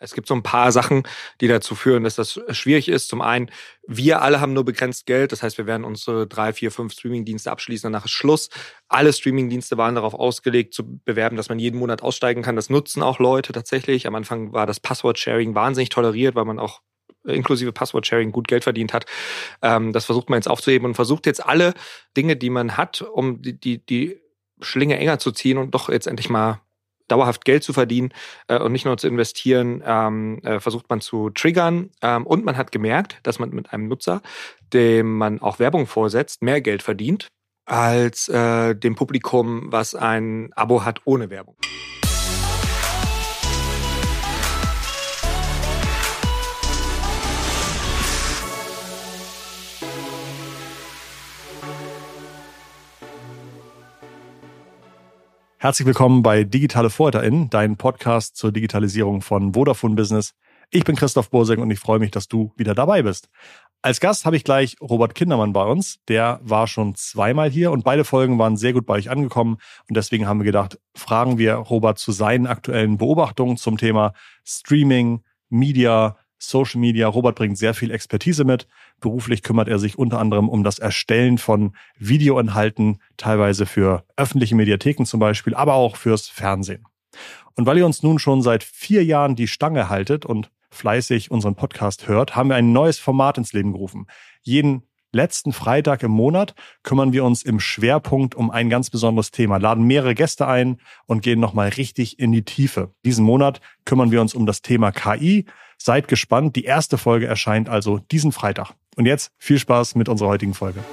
Es gibt so ein paar Sachen, die dazu führen, dass das schwierig ist. Zum einen, wir alle haben nur begrenzt Geld. Das heißt, wir werden unsere drei, vier, fünf Streamingdienste abschließen. Danach ist Schluss. Alle Streamingdienste waren darauf ausgelegt, zu bewerben, dass man jeden Monat aussteigen kann. Das nutzen auch Leute tatsächlich. Am Anfang war das Passwort-Sharing wahnsinnig toleriert, weil man auch inklusive Passwort-Sharing gut Geld verdient hat. Ähm, das versucht man jetzt aufzuheben und versucht jetzt alle Dinge, die man hat, um die, die, die Schlinge enger zu ziehen und doch jetzt endlich mal dauerhaft Geld zu verdienen äh, und nicht nur zu investieren, ähm, äh, versucht man zu triggern. Ähm, und man hat gemerkt, dass man mit einem Nutzer, dem man auch Werbung vorsetzt, mehr Geld verdient als äh, dem Publikum, was ein Abo hat ohne Werbung. Herzlich willkommen bei Digitale VorreiterInnen, dein Podcast zur Digitalisierung von Vodafone Business. Ich bin Christoph Bursing und ich freue mich, dass du wieder dabei bist. Als Gast habe ich gleich Robert Kindermann bei uns. Der war schon zweimal hier und beide Folgen waren sehr gut bei euch angekommen. Und deswegen haben wir gedacht, fragen wir Robert zu seinen aktuellen Beobachtungen zum Thema Streaming, Media, Social Media. Robert bringt sehr viel Expertise mit. Beruflich kümmert er sich unter anderem um das Erstellen von Videoinhalten, teilweise für öffentliche Mediatheken zum Beispiel, aber auch fürs Fernsehen. Und weil ihr uns nun schon seit vier Jahren die Stange haltet und fleißig unseren Podcast hört, haben wir ein neues Format ins Leben gerufen. Jeden letzten Freitag im Monat kümmern wir uns im Schwerpunkt um ein ganz besonderes Thema, laden mehrere Gäste ein und gehen nochmal richtig in die Tiefe. Diesen Monat kümmern wir uns um das Thema KI. Seid gespannt. Die erste Folge erscheint also diesen Freitag. Und jetzt viel Spaß mit unserer heutigen Folge.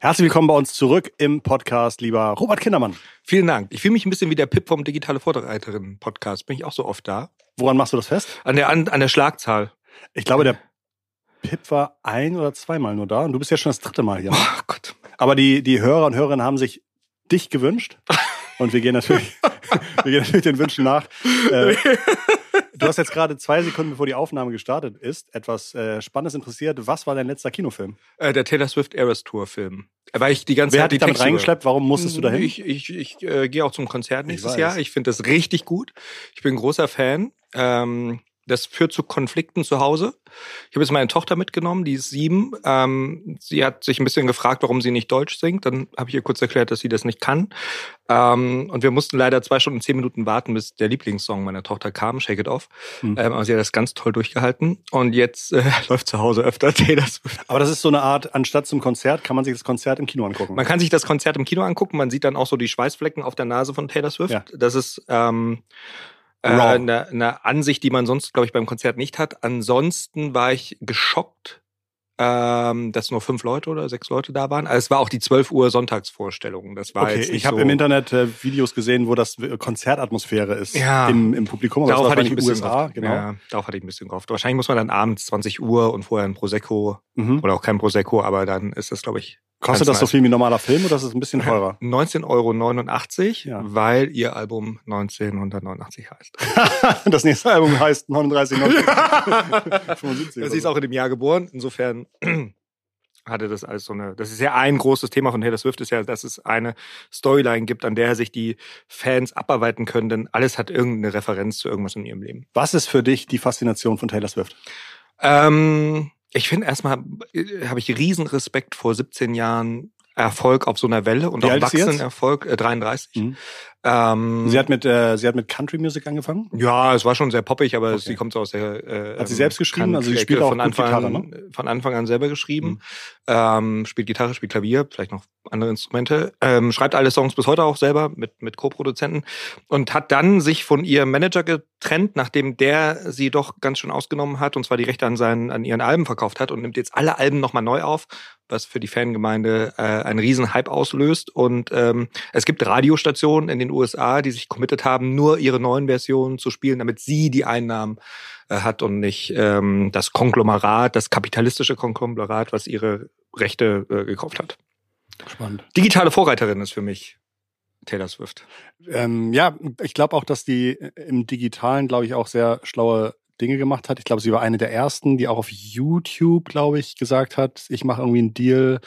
Herzlich willkommen bei uns zurück im Podcast, lieber Robert Kindermann. Vielen Dank. Ich fühle mich ein bisschen wie der Pip vom Digitale Vorreiterin Podcast. Bin ich auch so oft da? Woran machst du das fest? An der, an, an der Schlagzahl. Ich glaube, der Pip war ein oder zweimal nur da und du bist ja schon das dritte Mal hier. Oh Gott. Aber die, die Hörer und Hörerinnen haben sich dich gewünscht. Und wir gehen natürlich, wir gehen natürlich den Wünschen nach. Äh, du hast jetzt gerade zwei Sekunden, bevor die Aufnahme gestartet ist, etwas äh, Spannendes interessiert. Was war dein letzter Kinofilm? Äh, der Taylor Swift Eras Tour Film. Weil ich die ganze Wer Zeit hat dich die damit Texte- reingeschleppt? Warum musstest du dahin? Ich, ich, ich äh, gehe auch zum Konzert nächstes. Jahr. Ich finde das richtig gut. Ich bin ein großer Fan. Ähm, das führt zu Konflikten zu Hause. Ich habe jetzt meine Tochter mitgenommen, die ist sieben. Ähm, sie hat sich ein bisschen gefragt, warum sie nicht Deutsch singt. Dann habe ich ihr kurz erklärt, dass sie das nicht kann. Ähm, und wir mussten leider zwei Stunden zehn Minuten warten, bis der Lieblingssong meiner Tochter kam, Shake It Off. Hm. Ähm, aber sie hat das ganz toll durchgehalten. Und jetzt äh, läuft zu Hause öfter Taylor Swift. Aber das ist so eine Art, anstatt zum Konzert kann man sich das Konzert im Kino angucken. Man kann sich das Konzert im Kino angucken. Man sieht dann auch so die Schweißflecken auf der Nase von Taylor Swift. Ja. Das ist ähm, äh. Eine, eine Ansicht, die man sonst, glaube ich, beim Konzert nicht hat. Ansonsten war ich geschockt, ähm, dass nur fünf Leute oder sechs Leute da waren. Also es war auch die 12 Uhr Sonntagsvorstellung. Das war okay, jetzt ich habe so, im Internet äh, Videos gesehen, wo das äh, Konzertatmosphäre ist Ja. im, im Publikum. Aber Darauf hatte ich ein bisschen USA, gehofft. genau. Ja, darauf hatte ich ein bisschen gehofft. Wahrscheinlich muss man dann abends 20 Uhr und vorher ein Prosecco Mhm. oder auch kein Prosecco, aber dann ist das, glaube ich, Kostet das so nice. viel wie ein normaler Film oder ist es ein bisschen teurer? 19,89 Euro, Ja. weil ihr Album 1989 heißt. das nächste Album heißt 39, 75. Sie ist auch in dem Jahr geboren. Insofern hatte das alles so eine. Das ist ja ein großes Thema von Taylor Swift, ist ja, dass es eine Storyline gibt, an der sich die Fans abarbeiten können, denn alles hat irgendeine Referenz zu irgendwas in ihrem Leben. Was ist für dich die Faszination von Taylor Swift? Ähm, ich finde erstmal äh, habe ich riesen Respekt vor 17 Jahren Erfolg auf so einer Welle und Wie auch wachsenden? Erfolg, äh, 33. Mhm. Ähm, Sie hat mit, äh, sie hat mit Country Music angefangen. Ja, es war schon sehr poppig, aber Okay. sie kommt so aus der. Äh, Hat sie selbst geschrieben? Also sie spielt auch von Anfang Gitarre, an, ne? von Anfang an selber geschrieben. Mhm. Ähm, spielt Gitarre, spielt Klavier, vielleicht noch andere Instrumente. Ähm, schreibt alle Songs bis heute auch selber mit mit Co-Produzenten und hat dann sich von ihrem Manager getrennt, nachdem der sie doch ganz schön ausgenommen hat und zwar die Rechte an seinen an ihren Alben verkauft hat und nimmt jetzt alle Alben nochmal neu auf, was für die Fangemeinde äh, einen riesen Hype auslöst und ähm, es gibt Radiostationen in den USA, die sich committed haben, nur ihre neuen Versionen zu spielen, damit sie die Einnahmen äh, hat und nicht ähm, das Konglomerat, das kapitalistische Konglomerat, was ihre Rechte äh, gekauft hat. Spannend. Digitale Vorreiterin ist für mich Taylor Swift. Ähm, ja, ich glaube auch, dass die äh, im Digitalen, glaube ich, auch sehr schlaue Dinge gemacht hat. Ich glaube, sie war eine der ersten, die auch auf YouTube, glaube ich, gesagt hat, ich mache irgendwie einen Deal.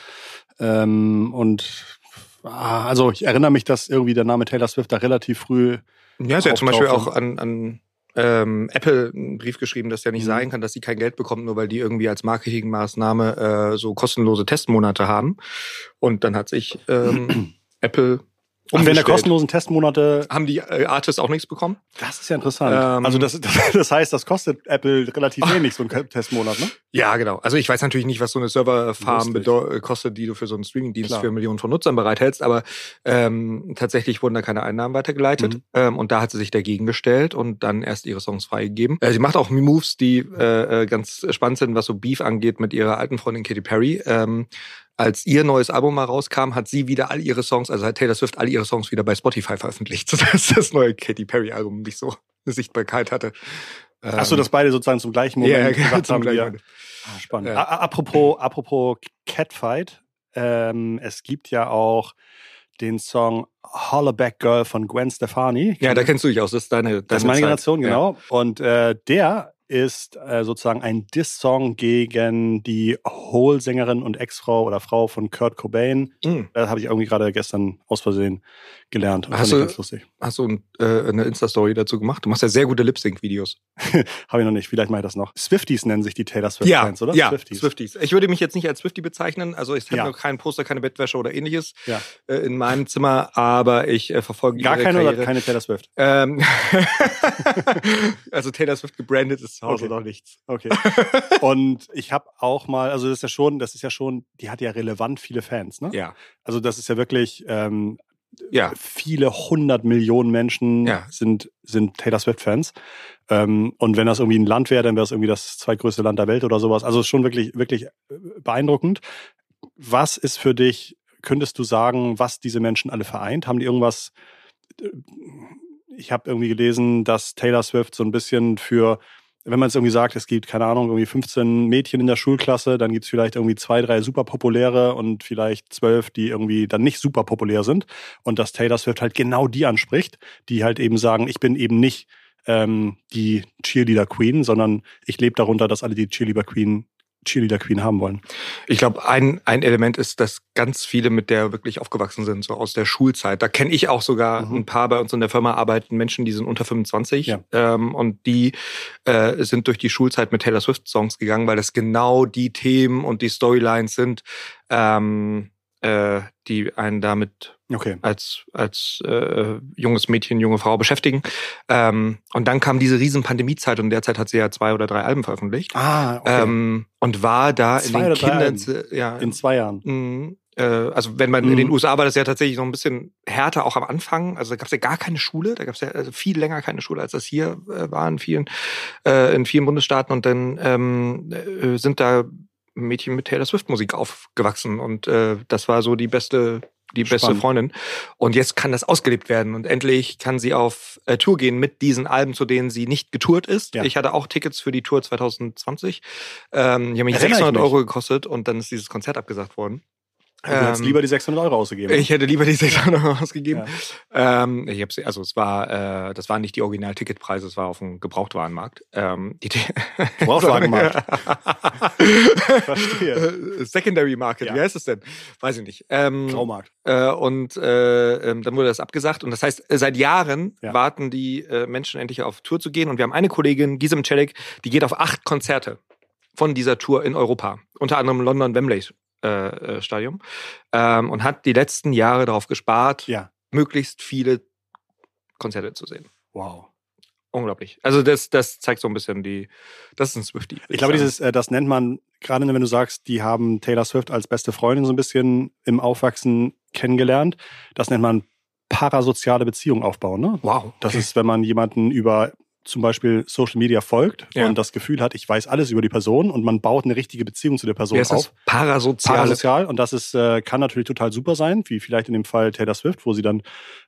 Ähm, und also ich erinnere mich, dass irgendwie der Name Taylor Swift da relativ früh Ja, sie hat zum Beispiel auch an, an ähm, Apple einen Brief geschrieben, dass ja nicht Mhm. sein kann, dass sie kein Geld bekommt, nur weil die irgendwie als Marketingmaßnahme äh, so kostenlose Testmonate haben. Und dann hat sich ähm, Apple Und wenn der kostenlosen Testmonate, haben die äh, Artists auch nichts bekommen? das ist ja interessant. Ähm, also das, das heißt, das kostet Apple relativ wenig, so ein Testmonat, ne? Ja, genau. Also ich weiß natürlich nicht, was so eine Serverfarm äh, kostet, die du für so einen Streamingdienst für Millionen von Nutzern bereithältst, aber ähm, tatsächlich wurden da keine Einnahmen weitergeleitet Mhm. ähm, und da hat sie sich dagegen gestellt und dann erst ihre Songs freigegeben. Äh, sie macht auch Moves, die äh, äh, ganz spannend sind, was so Beef angeht mit ihrer alten Freundin Katy Perry. Ähm, als ihr neues Album mal rauskam, hat sie wieder all ihre Songs, also hat Taylor Swift all ihre Songs wieder bei Spotify veröffentlicht, sodass das neue Katy Perry Album nicht so eine Sichtbarkeit hatte. Ähm, Ach so, dass beide sozusagen zum gleichen Moment ja, gesagt zum haben, gleichen Moment. Ah, spannend. Ja. Apropos, apropos Catfight, ähm, es gibt ja auch den Song Hollaback Girl von Gwen Stefani. Ja, da kennst du dich aus. Das ist deine, deine das ist meine Zeit. Generation, Ja. genau. Und äh, der ist äh, sozusagen ein Diss-Song gegen die Hole-Sängerin und Ex-Frau oder Frau von Kurt Cobain. Mhm. Das habe ich irgendwie gerade gestern aus Versehen gelernt. Hast fand ich du- ganz lustig. Hast du ein, äh, eine Insta-Story dazu gemacht? Du machst ja sehr gute Lip-Sync-Videos. Habe ich noch nicht. Vielleicht mache ich das noch. Swifties nennen sich die Taylor Swift-Fans, oder? Ja, Swifties. Swifties. Ich würde mich jetzt nicht als Swiftie bezeichnen. Also ich habe Ja. noch kein Poster, keine Bettwäsche oder ähnliches Ja. äh, in meinem Zimmer, aber ich äh, verfolge Gar keine oder Karriere. keine Taylor Swift? Ähm, also Taylor Swift gebrandet ist zu Hause Okay. noch nichts. Okay. Und ich habe auch mal, also das ist ja schon, das ist ja schon, die hat ja relevant viele Fans, ne? Ja. Also das ist ja wirklich, ähm, Ja. viele hundert Millionen Menschen Ja. sind, sind Taylor Swift-Fans. Ähm, und wenn das irgendwie ein Land wäre, dann wäre es irgendwie das zweitgrößte Land der Welt oder sowas. Also schon wirklich, wirklich äh, beeindruckend. Was ist für dich, könntest du sagen, was diese Menschen alle vereint? Haben die irgendwas, äh, ich habe irgendwie gelesen, dass Taylor Swift so ein bisschen für, wenn man es irgendwie sagt, es gibt, keine Ahnung, irgendwie 15 Mädchen in der Schulklasse, dann gibt es vielleicht irgendwie zwei, drei super populäre und vielleicht zwölf, die irgendwie dann nicht super populär sind. Und dass Taylor Swift halt genau die anspricht, die halt eben sagen, ich bin eben nicht ähm, die Cheerleader Queen, sondern ich lebe darunter, dass alle die Cheerleader Queen, Cheerleader Queen haben wollen. Ich glaube, ein, ein Element ist, dass ganz viele mit der wirklich aufgewachsen sind, so aus der Schulzeit. Da kenne ich auch sogar Mhm. ein paar bei uns in der Firma arbeiten Menschen, die sind unter 25 Ja. ähm, und die äh, sind durch die Schulzeit mit Taylor Swift Songs gegangen, weil das genau die Themen und die Storylines sind, ähm, äh, die einen damit Okay. als als äh, junges Mädchen, junge Frau beschäftigen. Ähm, und dann kam diese riesen Pandemiezeit und derzeit hat sie ja zwei oder drei Alben veröffentlicht. Ah, okay. Ähm, und war da in Zwei den oder drei Kindern, ja, in zwei Jahren. Mhm. Äh, also wenn man in Mhm. den USA war das ja tatsächlich noch ein bisschen härter, auch am Anfang. Also da gab es ja gar keine Schule, da gab es ja also viel länger keine Schule, als das hier äh, war in vielen, äh, in vielen Bundesstaaten. Und dann ähm, äh, sind da Mädchen mit Taylor Swift Musik aufgewachsen und äh, das war so die beste die beste Spannend. Freundin. Und jetzt kann das ausgelebt werden. Und endlich kann sie auf äh, Tour gehen mit diesen Alben, zu denen sie nicht getourt ist. Ja. Ich hatte auch Tickets für die Tour 2020. Ähm, die haben mich Erinnere ich 600 mich. Euro gekostet und dann ist dieses Konzert abgesagt worden. Du hättest Ähm, lieber die 600 Euro ausgegeben. ich hätte lieber die 600 Euro ausgegeben. Ja. Ähm, ich hab's, also es war, äh, das waren nicht die Original-Ticketpreise, es war auf dem Gebrauchtwarenmarkt. Ähm, die Gebrauchtwagenmarkt. Verstehe. Äh, Secondary Market, Ja. wie heißt es denn? Weiß ich nicht. Ähm, Graumarkt. äh, und äh, ähm, dann wurde das abgesagt. Und das heißt, äh, seit Jahren Ja. warten die äh, Menschen endlich auf Tour zu gehen. Und wir haben eine Kollegin, Gisem Celik, die geht auf acht Konzerte von dieser Tour in Europa. Unter anderem London Wembley äh, äh, Stadium. Ähm, und hat die letzten Jahre darauf gespart, Ja. möglichst viele Konzerte zu sehen. Wow. Unglaublich. Also das, das zeigt so ein bisschen die, das ist ein Swifty. Ich glaube, dieses, äh, das nennt man, gerade wenn du sagst, die haben Taylor Swift als beste Freundin so ein bisschen im Aufwachsen kennengelernt, das nennt man parasoziale Beziehung aufbauen. Ne? Wow. Das okay. ist, wenn man jemanden über zum Beispiel Social Media folgt Ja. und das Gefühl hat, ich weiß alles über die Person und man baut eine richtige Beziehung zu der Person auf. das? Parasoziale. Parasozial und das ist, äh, kann natürlich total super sein, wie vielleicht in dem Fall Taylor Swift, wo sie dann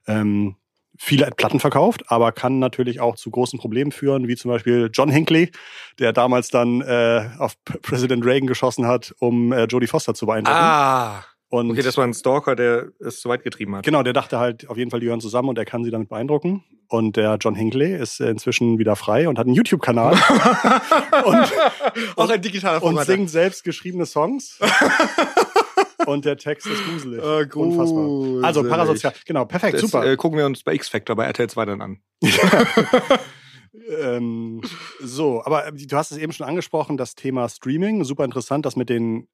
ähm, viele Platten verkauft, aber kann natürlich auch zu großen Problemen führen, wie zum Beispiel John Hinckley, der damals dann äh, auf Präsident Reagan geschossen hat, um äh, Jodie Foster zu beeindrucken. Ah. Und Okay, das war ein Stalker, der es zu weit getrieben hat. genau, der dachte halt auf jeden Fall, die gehören zusammen und er kann sie damit beeindrucken. Und der John Hinckley ist äh, inzwischen wieder frei und hat einen YouTube-Kanal und, auch ein digitaler und Format. singt selbst geschriebene Songs. und der Text ist gruselig. Äh, Unfassbar. Also parasozial. Genau, perfekt, Das super. äh, gucken wir uns bei X-Factor bei RTL 2 dann an. ähm, so, aber du hast es eben schon angesprochen, das Thema Streaming. Super interessant, das mit den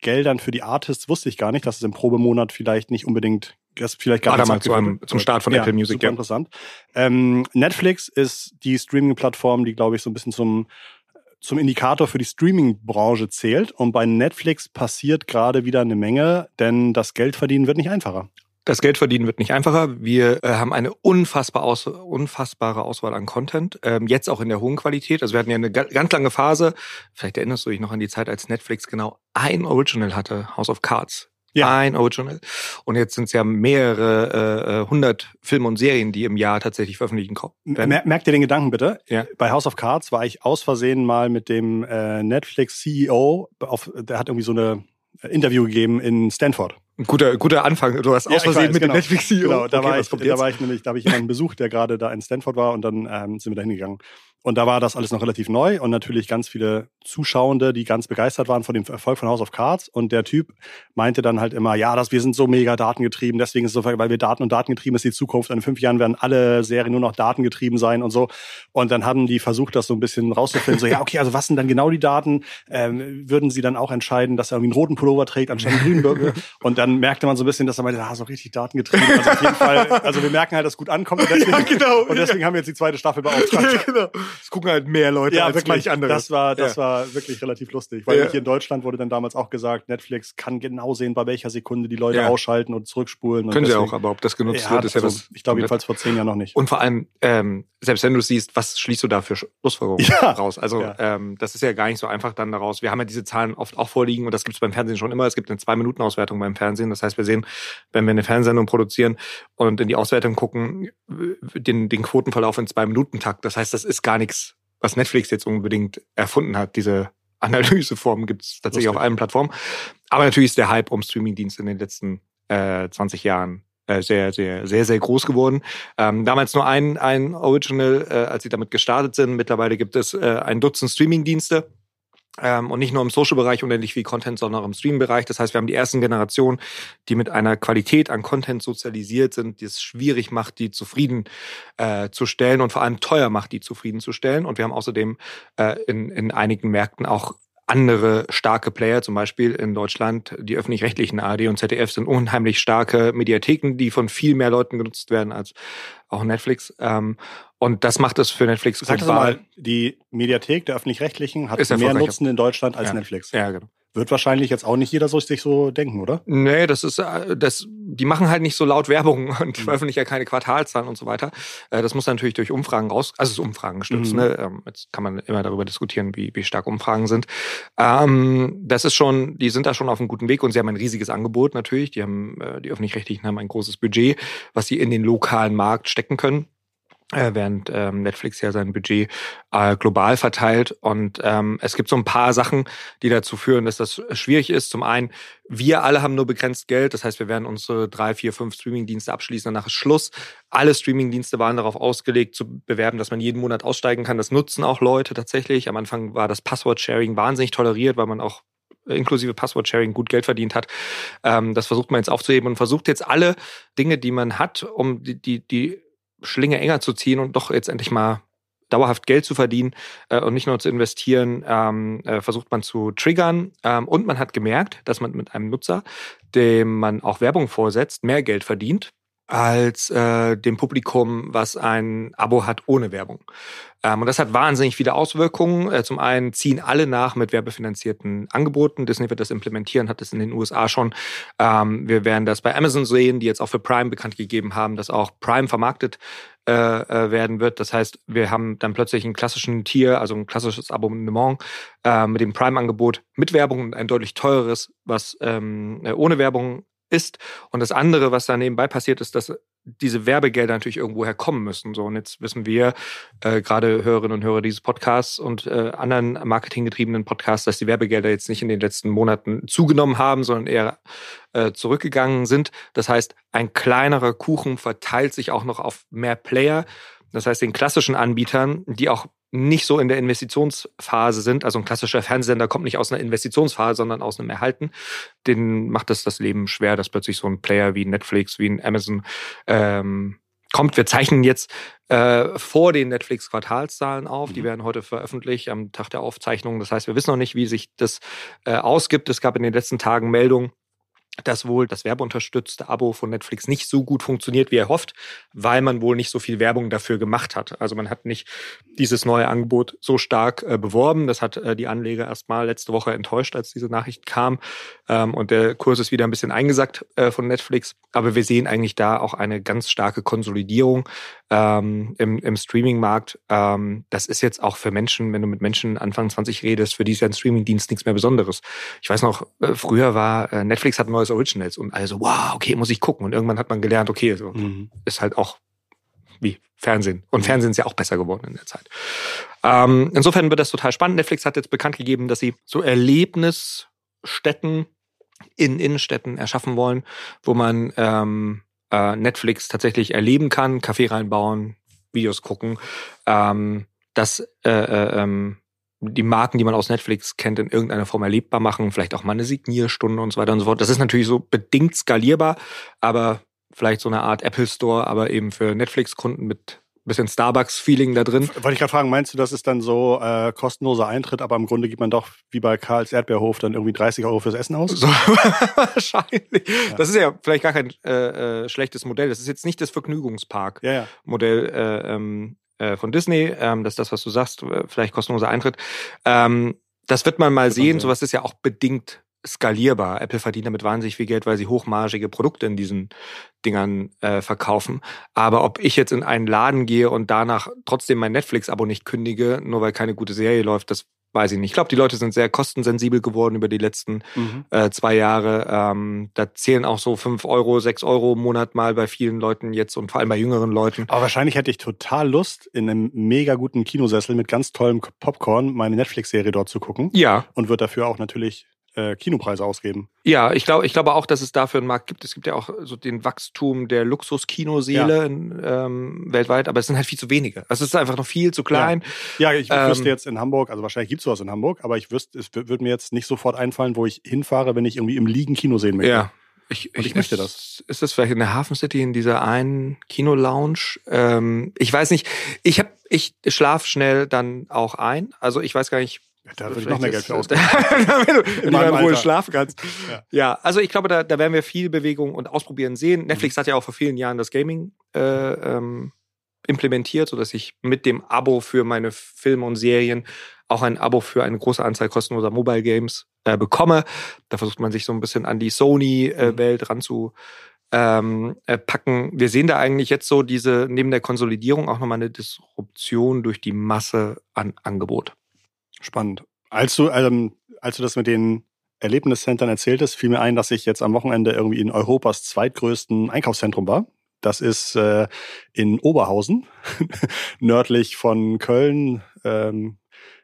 Geldern für die Artists wusste ich gar nicht, dass es im Probemonat vielleicht nicht unbedingt, das vielleicht gar Ah, damals zu einem- zum Start von Apple Music, Super ja. interessant. Ähm, Netflix ist die Streaming-Plattform, die, glaube ich, so ein bisschen zum zum Indikator für die Streaming-Branche zählt. Und bei Netflix passiert gerade wieder eine Menge, denn das Geldverdienen wird nicht einfacher. Das Geld verdienen wird nicht einfacher. Wir äh, haben eine unfassbar aus, unfassbare Auswahl an Content, ähm, jetzt auch in der hohen Qualität. Also wir hatten ja eine ga ganz lange Phase, vielleicht erinnerst du dich noch an die Zeit, als Netflix genau ein Original hatte, House of Cards. Ja. Ein Original. Und jetzt sind es ja mehrere äh, hundert Filme und Serien, die im Jahr tatsächlich veröffentlichen ko- werden. Mer merkt ihr den Gedanken bitte? Ja. Bei House of Cards war ich aus Versehen mal mit dem äh, Netflix-CEO, auf, der hat irgendwie so eine äh, Interview gegeben in Stanford. Ein guter, guter Anfang. Du hast Ja, aus Versehen weiß, mit genau. dem Netflix-CEO. Genau, da, Okay, war ich, da war ich nämlich, da habe ich jemanden besucht, der gerade da in Stanford war und dann ähm, sind wir da hingegangen. Und da war das alles noch relativ neu und natürlich ganz viele Zuschauende, die ganz begeistert waren von dem Erfolg von House of Cards. Und der Typ meinte dann halt immer, ja, das, wir sind so mega datengetrieben, deswegen ist es so, weil wir Daten und datengetrieben ist die Zukunft. In fünf Jahren werden alle Serien nur noch datengetrieben sein und so. Und dann haben die versucht, das so ein bisschen rauszufinden. So, ja, okay, also was sind dann genau die Daten? Ähm, würden sie dann auch entscheiden, dass er irgendwie einen roten Pullover trägt anstatt einen grünen? Burger? Und dann merkte man so ein bisschen, dass er meinte, ah, so richtig datengetrieben. Also auf jeden Fall, also wir merken halt, dass gut ankommt. Und deswegen, Ja, genau. Und deswegen haben wir jetzt die zweite Staffel beauftragt. genau. Es gucken halt mehr Leute als manch anderes. Das war, das Ja. war wirklich relativ lustig. Weil Ja. hier in Deutschland wurde dann damals auch gesagt, Netflix kann genau sehen, bei welcher Sekunde die Leute Ja. ausschalten und zurückspulen. Und Können sie deswegen- auch, aber ob das genutzt Ja, wird, ist ja also, was. Ich glaube jedenfalls vor zehn Jahren noch nicht. Und vor allem, ähm, selbst wenn du siehst, was schließt du da für Schlussfolgerungen Ja. raus? Also Ja. ähm, das ist ja gar nicht so einfach dann daraus. Wir haben ja diese Zahlen oft auch vorliegen und das gibt es beim Fernsehen schon immer. Es gibt eine Zwei-Minuten-Auswertung beim Fernsehen. Das heißt, wir sehen, wenn wir eine Fernsehsendung produzieren und in die Auswertung gucken, den, den Quotenverlauf in Zwei-Minuten-Takt. Das heißt, das ist gar nichts, was Netflix jetzt unbedingt erfunden hat. Diese Analyseform gibt es tatsächlich Lustig. auf allen Plattformen. Aber natürlich ist der Hype um Streamingdienste in den letzten äh, 20 Jahren äh, sehr, sehr, sehr, sehr groß geworden. Ähm, damals nur ein, ein Original, äh, als sie damit gestartet sind. Mittlerweile gibt es äh, ein Dutzend Streamingdienste. Ähm, und nicht nur im Social-Bereich unendlich viel Content, sondern auch im Stream-Bereich. Das heißt, wir haben die ersten Generationen, die mit einer Qualität an Content sozialisiert sind, die es schwierig macht, die zufrieden äh, zu stellen und vor allem teuer macht, die zufriedenzustellen. Und wir haben außerdem äh, in, in einigen Märkten auch andere starke Player, zum Beispiel in Deutschland, die öffentlich-rechtlichen ARD und ZDF sind unheimlich starke Mediatheken, die von viel mehr Leuten genutzt werden als auch Netflix. Ähm, und das macht es für Netflix Sag das mal, die Mediathek der Öffentlich-Rechtlichen hat mehr. Nutzen in Deutschland als Ja. Netflix. Ja, genau. Wird wahrscheinlich jetzt auch nicht jeder so sich so denken, oder? Nee, das ist, äh, das, die machen halt nicht so laut Werbung und Mhm. veröffentlichen ja keine Quartalzahlen und so weiter. Äh, Das muss natürlich durch Umfragen raus, also es ist Umfragen gestützt, Mhm. ne? Ähm, Jetzt kann man immer darüber diskutieren, wie, wie stark Umfragen sind. Ähm, das ist schon, die sind da schon auf einem guten Weg und sie haben ein riesiges Angebot natürlich. Die haben, äh, die öffentlich-rechtlichen haben ein großes Budget, was sie in den lokalen Markt stecken können. Äh, während ähm, Netflix ja sein Budget äh, global verteilt. Und ähm, es gibt so ein paar Sachen, die dazu führen, dass das schwierig ist. Zum einen, wir alle haben nur begrenzt Geld. Das heißt, wir werden unsere drei, vier, fünf Streamingdienste abschließen. Danach ist Schluss. Alle Streamingdienste waren darauf ausgelegt, zu bewerben, dass man jeden Monat aussteigen kann. Das nutzen auch Leute tatsächlich. Am Anfang war das Passwort-Sharing wahnsinnig toleriert, weil man auch inklusive Passwort-Sharing gut Geld verdient hat. Ähm, das versucht man jetzt aufzuheben und versucht jetzt alle Dinge, die man hat, um die, die, die Schlinge enger zu ziehen und doch jetzt endlich mal dauerhaft Geld zu verdienen äh, und nicht nur zu investieren, ähm, äh, versucht man zu triggern. Ähm, und man hat gemerkt, dass man mit einem Nutzer, dem man auch Werbung vorsetzt, mehr Geld verdient als äh, dem Publikum, was ein Abo hat ohne Werbung. Ähm, und das hat wahnsinnig viele Auswirkungen. Äh, zum einen ziehen alle nach mit werbefinanzierten Angeboten. Disney wird das implementieren, hat es in den USA schon. Ähm, wir werden das bei Amazon sehen, die jetzt auch für Prime bekannt gegeben haben, dass auch Prime vermarktet äh, äh, werden wird. Das heißt, wir haben dann plötzlich einen klassischen Tier, also ein klassisches Abonnement äh, mit dem Prime-Angebot mit Werbung und ein deutlich teureres, was ähm, äh, ohne Werbung ist. Und das andere, was da nebenbei passiert, ist, dass diese Werbegelder natürlich irgendwoher kommen müssen. So, und jetzt wissen wir, äh, gerade Hörerinnen und Hörer dieses Podcasts und äh, anderen marketinggetriebenen Podcasts, dass die Werbegelder jetzt nicht in den letzten Monaten zugenommen haben, sondern eher äh, zurückgegangen sind. Das heißt, ein kleinerer Kuchen verteilt sich auch noch auf mehr Player. Das heißt, den klassischen Anbietern, die auch nicht so in der Investitionsphase sind. Also ein klassischer Fernsehsender kommt nicht aus einer Investitionsphase, sondern aus einem Erhalten. Den macht das das Leben schwer, dass plötzlich so ein Player wie Netflix, wie ein Amazon ähm, kommt. Wir zeichnen jetzt äh, vor den Netflix-Quartalszahlen auf. Die mhm. werden heute veröffentlicht am Tag der Aufzeichnung. Das heißt, wir wissen noch nicht, wie sich das äh, ausgibt. Es gab in den letzten Tagen Meldungen, dass wohl das werbeunterstützte Abo von Netflix nicht so gut funktioniert, wie er hofft, weil man wohl nicht so viel Werbung dafür gemacht hat. Also man hat nicht dieses neue Angebot so stark äh, beworben. Das hat äh, die Anleger erstmal letzte Woche enttäuscht, als diese Nachricht kam. Ähm, und der Kurs ist wieder ein bisschen eingesackt äh, von Netflix. Aber wir sehen eigentlich da auch eine ganz starke Konsolidierung ähm, im, im Streaming-Markt. Ähm, das ist jetzt auch für Menschen, wenn du mit Menschen Anfang 20 redest, für die ist ja ein Streaming-Dienst nichts mehr Besonderes. Ich weiß noch, äh, früher war äh, Netflix hat ein neues Originals und also, wow, okay, muss ich gucken. Und irgendwann hat man gelernt, okay, so, mhm. ist halt auch wie Fernsehen. Und. Fernsehen ist ja auch besser geworden in der Zeit. Ähm, insofern wird das total spannend. Netflix hat jetzt bekannt gegeben, dass sie so Erlebnisstätten in Innenstädten erschaffen wollen, wo man ähm, äh, Netflix tatsächlich erleben kann, Kaffee reinbauen, Videos gucken. Ähm, dass äh, äh, ähm, die Marken, die man aus Netflix kennt, in irgendeiner Form erlebbar machen, vielleicht auch mal eine Signierstunde und so weiter und so fort. Das ist natürlich so bedingt skalierbar, aber vielleicht so eine Art Apple Store, aber eben für Netflix-Kunden mit bisschen Starbucks-Feeling da drin. Wollte ich gerade fragen, meinst du, das ist dann so äh, kostenloser Eintritt, aber im Grunde gibt man doch wie bei Karls Erdbeerhof dann irgendwie 30 Euro fürs Essen aus? So, wahrscheinlich. Ja. Das ist ja vielleicht gar kein äh, äh, schlechtes Modell. Das ist jetzt nicht das Vergnügungspark-Modell ja, ja. äh, ähm, äh, von Disney. Ähm, das ist das, was du sagst, äh, vielleicht kostenloser Eintritt. Ähm, das wird man mal sehen. Sowas ist ja auch bedingt skalierbar. Apple verdient damit wahnsinnig viel Geld, weil sie hochmargige Produkte in diesen Dingern äh, verkaufen. Aber ob ich jetzt in einen Laden gehe und danach trotzdem mein Netflix-Abo nicht kündige, nur weil keine gute Serie läuft, das weiß ich nicht. Ich glaube, die Leute sind sehr kostensensibel geworden über die letzten mhm. äh, zwei Jahre. Ähm, da zählen auch so fünf Euro, sechs Euro im Monat mal bei vielen Leuten jetzt und vor allem bei jüngeren Leuten. Aber wahrscheinlich hätte ich total Lust, in einem mega guten Kinosessel mit ganz tollem Popcorn meine Netflix-Serie dort zu gucken. Ja. Und wird dafür auch natürlich äh, Kinopreise ausgeben. Ja, ich glaube, ich glaube auch, dass es dafür einen Markt gibt. Es gibt ja auch so den Wachstum der Luxuskinoseele ja. ähm, weltweit, aber es sind halt viel zu wenige. Also es ist einfach noch viel zu klein. Ja, ja ich ähm, wüsste jetzt in Hamburg, also wahrscheinlich gibt es sowas in Hamburg, aber ich wüsste, es würde mir jetzt nicht sofort einfallen, wo ich hinfahre, wenn ich irgendwie im Liegen Kino sehen möchte. Ja. Ich, ich, ich möchte das. Ist das vielleicht in der Hafen City in dieser einen Kino-Lounge? Ähm, ich weiß nicht. Ich habe, ich schlaf schnell dann auch ein. Also ich weiß gar nicht, da würde ich noch mehr Geld für ausgeben. Wenn du in, in Ruhe schlafen kannst. Ja. ja. also ich glaube, da, da werden wir viel Bewegung und Ausprobieren sehen. Netflix mhm. hat ja auch vor vielen Jahren das Gaming äh, ähm, implementiert, sodass ich mit dem Abo für meine Filme und Serien auch ein Abo für eine große Anzahl kostenloser Mobile Games äh, bekomme. Da versucht man sich so ein bisschen an die Sony-Welt äh, mhm. ranzu ähm, äh, packen. Wir sehen da eigentlich jetzt so diese, neben der Konsolidierung auch nochmal eine Disruption durch die Masse an Angebot. Spannend. Als du, ähm, als du das mit den Erlebniscentern erzähltest, fiel mir ein, dass ich jetzt am Wochenende irgendwie in Europas zweitgrößten Einkaufszentrum war. Das ist äh, in Oberhausen, nördlich von Köln, ähm,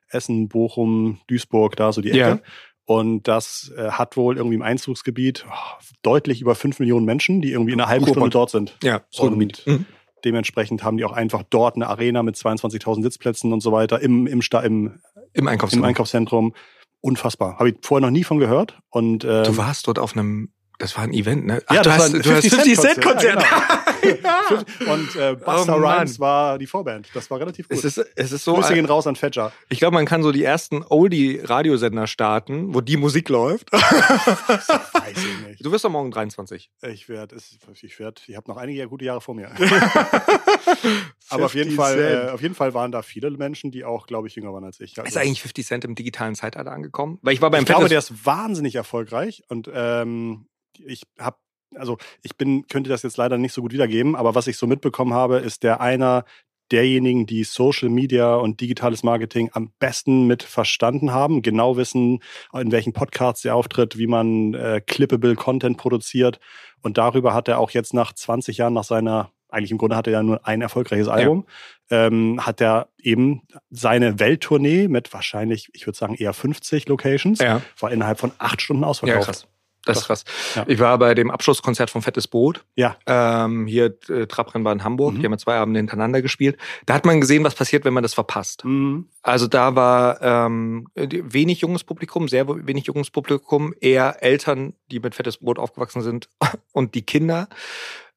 Essen, Bochum, Duisburg, da so die Ecke. Ja. Und das äh, hat wohl irgendwie im Einzugsgebiet oh, deutlich über fünf Millionen Menschen, die irgendwie in einer halben Stunde dort sind. Ja, so Ruhrgebiet. Mhm. Dementsprechend haben die auch einfach dort eine Arena mit 22.000 Sitzplätzen und so weiter im, im, im, im, Einkaufszentrum. Im Einkaufszentrum. Unfassbar. Habe ich vorher noch nie von gehört. Und, ähm, du warst dort auf einem das war ein Event, ne? Ach, ja, du hast, du 50 hast 50 Cent Konzert. Ja, genau. Und äh, Buster oh, Rhymes war die Vorband. Das war relativ gut. Es ist, es ist so Grüße gehen raus an Fetcher. Ich glaube, man kann so die ersten Oldie-Radiosender starten, wo die Musik läuft. das weiß ich nicht. Du wirst doch morgen 23. Ich werde, ich werde, ich habe noch einige gute Jahre vor mir. Aber auf jeden Fall, äh, auf jeden Fall waren da viele Menschen, die auch, glaube ich, jünger waren als ich. Also, ist eigentlich 50 Cent im digitalen Zeitalter angekommen? Weil ich war beim Ich glaube, der ist wahnsinnig erfolgreich und ähm, ich habe also ich bin, könnte das jetzt leider nicht so gut wiedergeben, aber was ich so mitbekommen habe, ist der einer derjenigen, die Social Media und digitales Marketing am besten mit verstanden haben, genau wissen, in welchen Podcasts er auftritt, wie man äh, clippable Content produziert. Und darüber hat er auch jetzt nach 20 Jahren nach seiner, eigentlich im Grunde hat er ja nur ein erfolgreiches Album, ja. ähm, hat er eben seine Welttournee mit wahrscheinlich, ich würde sagen, eher 50 Locations, ja. war innerhalb von acht Stunden ausverkauft. Das ist krass. Ja. Ich war bei dem Abschlusskonzert von Fettes Brot. Ja. Ähm, hier äh, Trabrennbahn Hamburg. Mhm. Die haben zwei Abende hintereinander gespielt. Da hat man gesehen, was passiert, wenn man das verpasst. Mhm. Also da war ähm, wenig junges Publikum, sehr wenig junges Publikum, eher Eltern, die mit Fettes Brot aufgewachsen sind und die Kinder.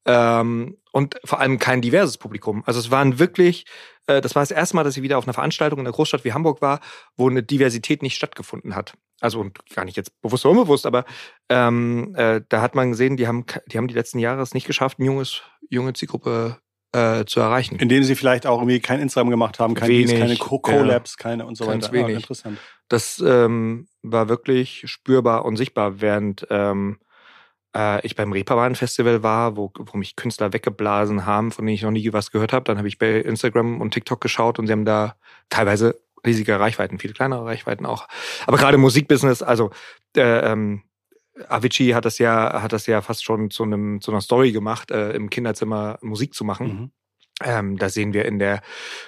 Ähm, und vor allem kein diverses Publikum. Also es waren wirklich, äh, das war das erste Mal, dass ich wieder auf einer Veranstaltung in einer Großstadt wie Hamburg war, wo eine Diversität nicht stattgefunden hat. Also und gar nicht jetzt bewusst oder unbewusst, aber ähm, äh, da hat man gesehen, die haben, die haben die letzten Jahre es nicht geschafft, eine junges, junge Zielgruppe äh, zu erreichen. Indem sie vielleicht auch irgendwie kein Instagram gemacht haben, kein wenig, keine Co-Labs, ja, keine und so weiter. Wenig. Ah, interessant. Das ähm, war wirklich spürbar und sichtbar, während ähm, äh, ich beim Reeperbahn Festival war, wo, wo mich Künstler weggeblasen haben, von denen ich noch nie was gehört habe. Dann habe ich bei Instagram und TikTok geschaut und sie haben da teilweise riesige Reichweiten, viele kleinere Reichweiten auch. Aber gerade Musikbusiness, also äh, ähm, Avicii hat das ja hat das ja fast schon zu einem zu einer Story gemacht, äh, im Kinderzimmer Musik zu machen. Mhm. Ähm, da sehen wir in der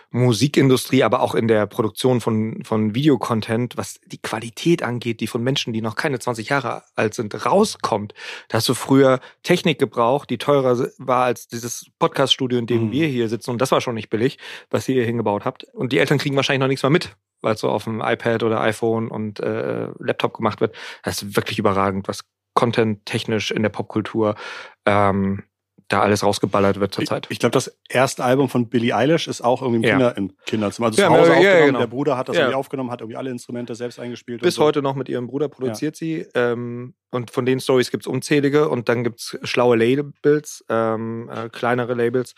Musikindustrie, aber auch in der Produktion von, von Videocontent, was die Qualität angeht, die von Menschen, die noch keine 20 Jahre alt sind, rauskommt. Da hast du früher Technik gebraucht, die teurer war als dieses Podcaststudio, in dem mhm. wir hier sitzen. Und das war schon nicht billig, was ihr hier hingebaut habt. Und die Eltern kriegen wahrscheinlich noch nichts mehr mit, weil es so auf dem iPad oder iPhone und äh, Laptop gemacht wird. Das ist wirklich überragend, was Content technisch in der Popkultur ähm, da alles rausgeballert wird zurzeit. Ich, ich glaube, das erste Album von Billie Eilish ist auch irgendwie im, Kinder, im Kinderzimmer. Also zu Hause ja, aufgenommen. Genau. Der Bruder hat das irgendwie aufgenommen, hat irgendwie alle Instrumente selbst eingespielt. Bis so. heute noch mit ihrem Bruder produziert sie. Ähm, und von den Stories gibt's unzählige und dann gibt's schlaue Labels, ähm, äh, kleinere Labels.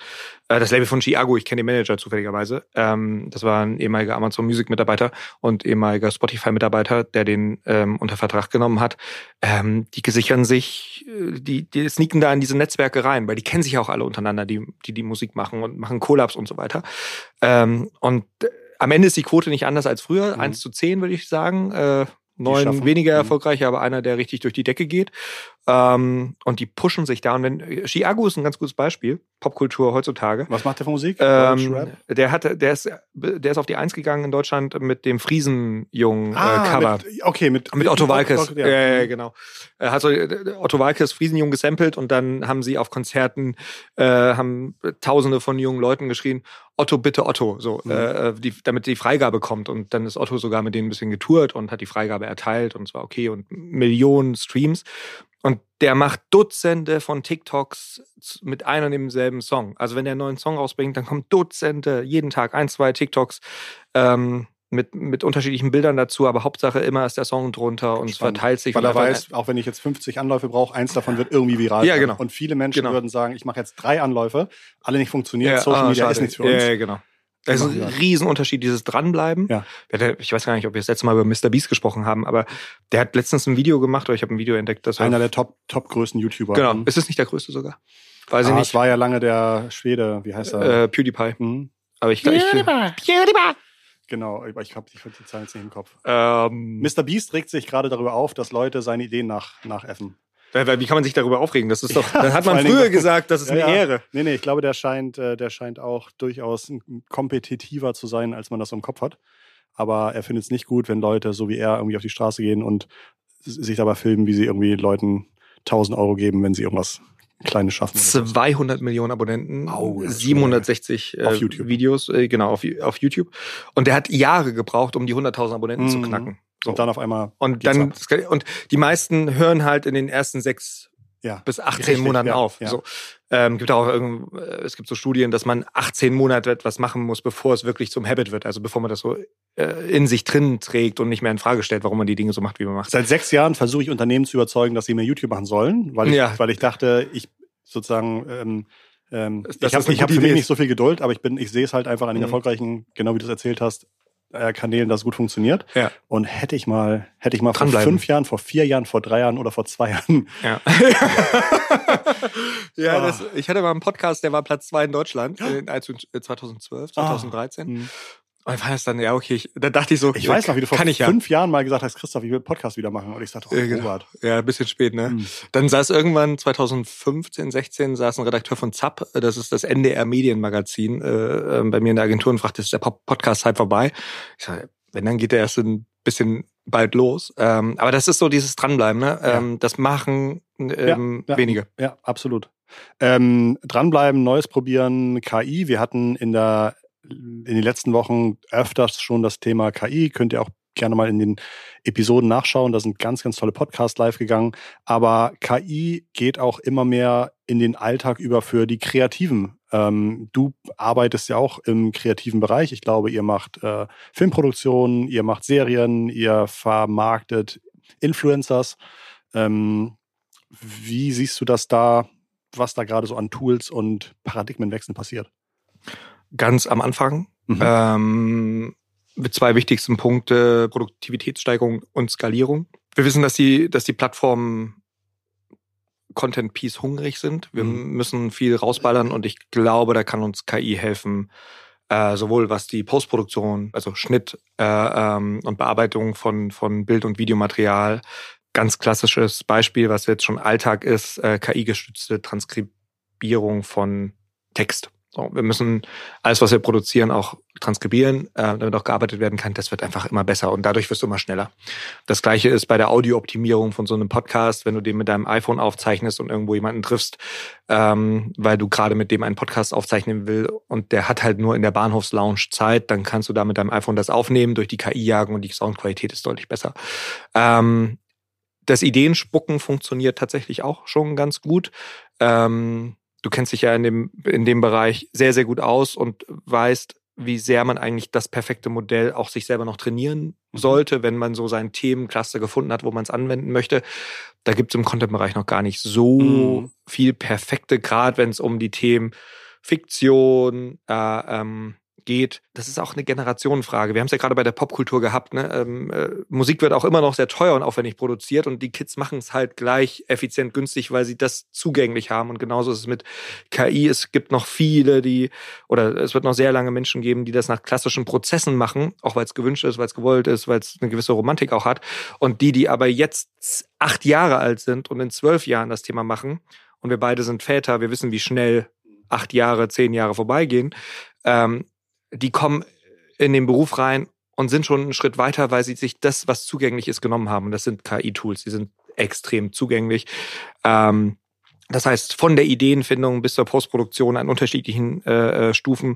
Äh, das Label von Chiago, ich kenne den Manager zufälligerweise. Ähm, das war ein ehemaliger Amazon Music Mitarbeiter und ehemaliger Spotify Mitarbeiter, der den ähm, unter Vertrag genommen hat. Ähm, die gesichern sich, äh, die, die sneaken da in diese Netzwerke rein, weil die kennen sich auch alle untereinander, die die, die Musik machen und machen Collabs und so weiter. Ähm, und äh, am Ende ist die Quote nicht anders als früher, mhm. 1 zu 10 würde ich sagen. Äh, neun weniger mhm. erfolgreich, aber einer, der richtig durch die Decke geht. Ähm, und die pushen sich da. Und wenn Chiago ist ein ganz gutes Beispiel, Popkultur heutzutage. Was macht der für Musik? Ähm, der hat, der ist, der ist auf die Eins gegangen in Deutschland mit dem Friesenjungen äh, ah, Cover. Mit, okay, mit, mit Otto Walkes. Ja, ja, genau. Er hat so äh, Otto Walkes Friesenjungen gesampelt und dann haben sie auf Konzerten äh, haben Tausende von jungen Leuten geschrien, Otto, bitte Otto, so, mhm. äh, die, damit die Freigabe kommt. Und dann ist Otto sogar mit denen ein bisschen getourt und hat die Freigabe erteilt und es war okay und Millionen Streams. Und der macht Dutzende von TikToks mit einem und demselben Song. Also wenn der einen neuen Song rausbringt, dann kommen Dutzende, jeden Tag ein, zwei TikToks ähm, mit, mit unterschiedlichen Bildern dazu, aber Hauptsache immer ist der Song drunter und es verteilt sich. Weil er weiß, auch wenn ich jetzt 50 Anläufe brauche, eins davon wird irgendwie viral. Ja, genau. Und viele Menschen genau. würden sagen, ich mache jetzt drei Anläufe, alle nicht funktionieren, ja, Social ah, Media schade. ist nichts für uns. Ja, genau. Das ist ein Riesenunterschied, dieses Dranbleiben. Ja. Ich weiß gar nicht, ob wir das letzte Mal über Mr. Beast gesprochen haben, aber der hat letztens ein Video gemacht, oder ich habe ein Video entdeckt. Das Einer der top, top größten YouTuber. Genau. Ist es nicht der größte sogar? Weiß ah, ich nicht. Es war ja lange der Schwede, wie heißt er? Äh, PewDiePie. Mhm. Aber ich, PewDiePie. ich PewDiePie. Genau, ich habe ich hab die Zahlen jetzt nicht im Kopf. Ähm, Mr. Beast regt sich gerade darüber auf, dass Leute seine Ideen nach, nachäffen. Wie kann man sich darüber aufregen? Das ist doch, ja, dann hat man früher gesagt, das ist ja, eine Ehre. Nee, nee, ich glaube, der scheint, äh, der scheint auch durchaus kompetitiver zu sein, als man das im Kopf hat. Aber er findet es nicht gut, wenn Leute so wie er irgendwie auf die Straße gehen und sich dabei filmen, wie sie irgendwie Leuten 1000 Euro geben, wenn sie irgendwas Kleines schaffen. 200 Millionen Abonnenten, oh, 760 äh, Videos, äh, genau, auf, auf YouTube. Und der hat Jahre gebraucht, um die 100.000 Abonnenten mhm. zu knacken. So. Und dann auf einmal. Und dann, ab. und die meisten hören halt in den ersten sechs ja, bis 18 richtig, Monaten ja, auf. Ja. So. Ähm, gibt auch irgend, äh, es gibt so Studien, dass man 18 Monate etwas machen muss, bevor es wirklich zum Habit wird. Also bevor man das so äh, in sich drin trägt und nicht mehr in Frage stellt, warum man die Dinge so macht, wie man macht. Seit sechs Jahren versuche ich Unternehmen zu überzeugen, dass sie mehr YouTube machen sollen, weil ich, ja. weil ich dachte, ich sozusagen ähm, ähm, das ich habe hab für mich nicht so viel Geduld, aber ich bin, ich sehe es halt einfach an den mhm. erfolgreichen, genau wie du es erzählt hast, Kanälen das gut funktioniert. Ja. Und hätte ich mal, hätte ich mal vor fünf Jahren, vor vier Jahren, vor drei Jahren oder vor zwei Jahren. Ja. ja, das, ich hatte mal einen Podcast, der war Platz zwei in Deutschland, in 2012, 2013. Ah. Mhm. Und war dann, ja, okay, ich, da dachte ich so, ich weiß noch, wie du vor fünf ja. Jahren mal gesagt hast, Christoph, ich will Podcast wieder machen. Und ich sagte, oh, ja, genau. Ja, ein bisschen spät, ne? Mhm. Dann saß irgendwann 2015, 16, saß ein Redakteur von ZAP, das ist das NDR Medienmagazin, äh, ähm, bei mir in der Agentur und fragte, ist der Podcast halt vorbei? Ich sage, wenn, dann geht der erst in bisschen bald los. Ähm, aber das ist so dieses Dranbleiben, ne? Ja. Ähm, das machen ähm, ja, ja, wenige. Ja, absolut. Ähm, dranbleiben, Neues probieren, KI. Wir hatten in der in den letzten Wochen öfters schon das Thema KI. Könnt ihr auch gerne mal in den Episoden nachschauen. Da sind ganz, ganz tolle Podcasts live gegangen. Aber KI geht auch immer mehr in den Alltag über für die Kreativen. Ähm, du arbeitest ja auch im kreativen Bereich. Ich glaube, ihr macht äh, Filmproduktionen, ihr macht Serien, ihr vermarktet Influencers. Ähm, wie siehst du das da, was da gerade so an Tools und Paradigmenwechseln passiert? Ganz am Anfang. Mhm. Ähm, mit zwei wichtigsten Punkte, Produktivitätssteigerung und Skalierung. Wir wissen, dass die, dass die Plattformen Content Piece hungrig sind. Wir mhm. müssen viel rausballern und ich glaube, da kann uns KI helfen, äh, sowohl was die Postproduktion, also Schnitt äh, ähm, und Bearbeitung von, von Bild- und Videomaterial. Ganz klassisches Beispiel, was jetzt schon Alltag ist, äh, KI-gestützte Transkribierung von Text. So, wir müssen alles, was wir produzieren, auch transkribieren, äh, damit auch gearbeitet werden kann. Das wird einfach immer besser und dadurch wirst du immer schneller. Das gleiche ist bei der Audiooptimierung von so einem Podcast, wenn du den mit deinem iPhone aufzeichnest und irgendwo jemanden triffst, ähm, weil du gerade mit dem einen Podcast aufzeichnen will und der hat halt nur in der Bahnhofslounge Zeit, dann kannst du da mit deinem iPhone das aufnehmen, durch die KI jagen und die Soundqualität ist deutlich besser. Ähm, das Ideenspucken funktioniert tatsächlich auch schon ganz gut. Ähm, du kennst dich ja in dem, in dem Bereich sehr, sehr gut aus und weißt, wie sehr man eigentlich das perfekte Modell auch sich selber noch trainieren mhm. sollte, wenn man so seinen Themencluster gefunden hat, wo man es anwenden möchte. Da gibt es im Content-Bereich noch gar nicht so mhm. viel perfekte, gerade wenn es um die Themen Fiktion, äh, ähm, geht, das ist auch eine Generationenfrage. Wir haben es ja gerade bei der Popkultur gehabt. Ne? Ähm, äh, Musik wird auch immer noch sehr teuer und aufwendig produziert und die Kids machen es halt gleich effizient günstig, weil sie das zugänglich haben. Und genauso ist es mit KI. Es gibt noch viele, die, oder es wird noch sehr lange Menschen geben, die das nach klassischen Prozessen machen, auch weil es gewünscht ist, weil es gewollt ist, weil es eine gewisse Romantik auch hat. Und die, die aber jetzt acht Jahre alt sind und in zwölf Jahren das Thema machen, und wir beide sind Väter, wir wissen, wie schnell acht Jahre, zehn Jahre vorbeigehen, ähm, die kommen in den Beruf rein und sind schon einen Schritt weiter, weil sie sich das, was zugänglich ist, genommen haben. Und das sind KI-Tools, die sind extrem zugänglich. Ähm, das heißt, von der Ideenfindung bis zur Postproduktion an unterschiedlichen äh, äh, Stufen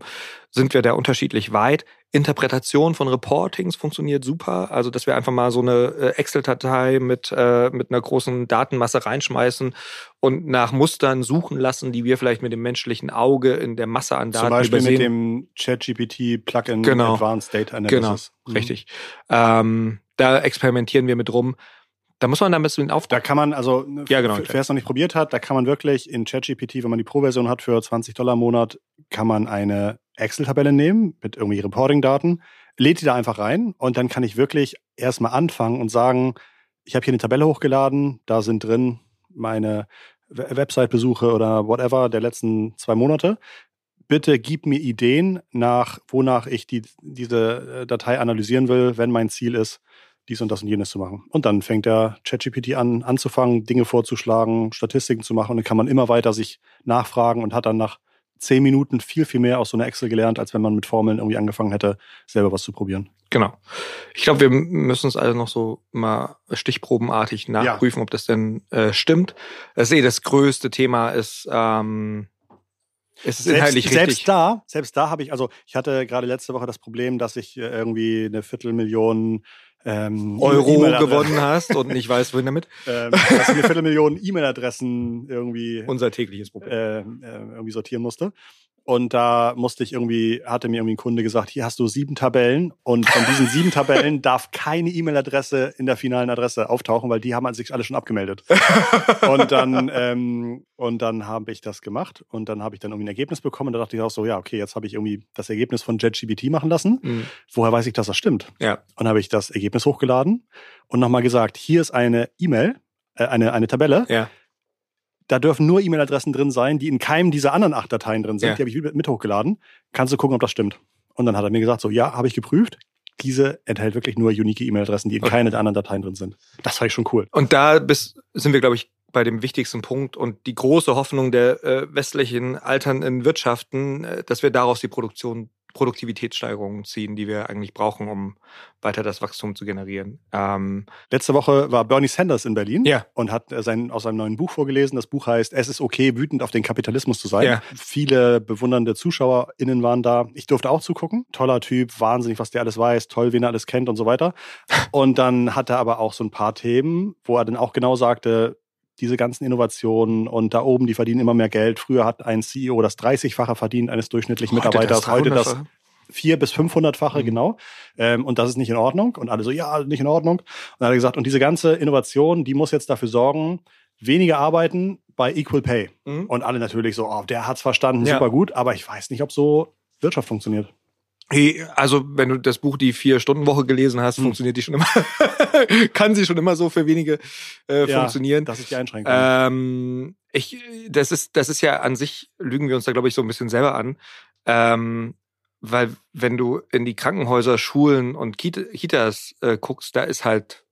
sind wir da unterschiedlich weit. Interpretation von Reportings funktioniert super. Also, dass wir einfach mal so eine äh, Excel-Datei mit, äh, mit einer großen Datenmasse reinschmeißen und nach Mustern suchen lassen, die wir vielleicht mit dem menschlichen Auge in der Masse an Daten Zum Beispiel übersehen. mit dem ChatGPT-Plugin genau. Advanced Data Analysis. Genau, mhm. richtig. Ähm, da experimentieren wir mit rum. Da muss man dann ein bisschen auf. Da kann man, also, ja, genau, wer es noch nicht probiert hat, da kann man wirklich in ChatGPT, wenn man die Pro-Version hat für 20 Dollar im Monat, kann man eine Excel-Tabelle nehmen mit irgendwie Reporting-Daten, lädt die da einfach rein und dann kann ich wirklich erstmal anfangen und sagen, ich habe hier eine Tabelle hochgeladen, da sind drin meine Website-Besuche oder whatever der letzten zwei Monate. Bitte gib mir Ideen nach, wonach ich die, diese äh, Datei analysieren will, wenn mein Ziel ist, dies und das und jenes zu machen. Und dann fängt der ChatGPT an, anzufangen, Dinge vorzuschlagen, Statistiken zu machen. Und dann kann man immer weiter sich nachfragen und hat dann nach zehn Minuten viel, viel mehr aus so einer Excel gelernt, als wenn man mit Formeln irgendwie angefangen hätte, selber was zu probieren. Genau. Ich glaube, wir müssen es also noch so mal stichprobenartig nachprüfen, ja. ob das denn äh, stimmt. Das ist eh das größte Thema ist, ähm, es ist selbst, inhaltlich richtig. Selbst da, selbst da habe ich, also ich hatte gerade letzte Woche das Problem, dass ich äh, irgendwie eine Viertelmillion ähm, Euro e gewonnen hast und nicht weißt, wohin damit. ähm, dass ich eine Viertelmillion E-Mail-Adressen irgendwie unser tägliches Problem äh, äh, irgendwie sortieren musste. Und da musste ich irgendwie, hatte mir irgendwie ein Kunde gesagt, hier hast du sieben Tabellen und von diesen sieben Tabellen darf keine E-Mail-Adresse in der finalen Adresse auftauchen, weil die haben sich alle schon abgemeldet. und dann, ähm, und dann habe ich das gemacht und dann habe ich dann irgendwie ein Ergebnis bekommen und da dachte ich auch so, ja, okay, jetzt habe ich irgendwie das Ergebnis von JetGBT machen lassen. Mhm. Woher weiß ich, dass das stimmt? Ja. Und habe ich das Ergebnis hochgeladen und nochmal gesagt, hier ist eine E-Mail, äh, eine, eine Tabelle. Ja da dürfen nur E-Mail-Adressen drin sein, die in keinem dieser anderen acht Dateien drin sind. Ja. Die habe ich mit hochgeladen. Kannst du gucken, ob das stimmt. Und dann hat er mir gesagt, so, ja, habe ich geprüft. Diese enthält wirklich nur unique E-Mail-Adressen, die in okay. keine der anderen Dateien drin sind. Das fand ich schon cool. Und da bis, sind wir, glaube ich, bei dem wichtigsten Punkt und die große Hoffnung der äh, westlichen alternden Wirtschaften, äh, dass wir daraus die Produktion Produktivitätssteigerungen ziehen, die wir eigentlich brauchen, um weiter das Wachstum zu generieren. Ähm, Letzte Woche war Bernie Sanders in Berlin Ja. und hat äh, sein, aus seinem neuen Buch vorgelesen. Das Buch heißt Es ist okay, wütend auf den Kapitalismus zu sein. Ja. Viele bewundernde ZuschauerInnen waren da. Ich durfte auch zugucken. Toller Typ, wahnsinnig, was der alles weiß, toll, wen er alles kennt und so weiter. Und dann hat er aber auch so ein paar Themen, wo er dann auch genau sagte, diese ganzen Innovationen und da oben, die verdienen immer mehr Geld. Früher hat ein CEO das 30-fache verdient eines durchschnittlichen Mitarbeiters, heute das 300-fache. vier bis 500-fache, Mhm. genau. Ähm, und das ist nicht in Ordnung. Und alle so, ja, nicht in Ordnung. Und dann hat er gesagt, und diese ganze Innovation, die muss jetzt dafür sorgen, weniger arbeiten bei Equal Pay. Mhm. Und alle natürlich so, oh, der hat's verstanden, Ja. super gut, aber ich weiß nicht, ob so Wirtschaft funktioniert. Also wenn du das Buch die Vier-Stunden-Woche gelesen hast, Hm. funktioniert die schon immer, kann sie schon immer so für wenige äh, Ja, funktionieren. Das ist die Einschränkung. Ähm, ich, das ist, das ist ja an sich, lügen wir uns da, glaube ich, so ein bisschen selber an. Ähm, weil wenn du in die Krankenhäuser, Schulen und Kita- Kitas äh, guckst, da ist halt,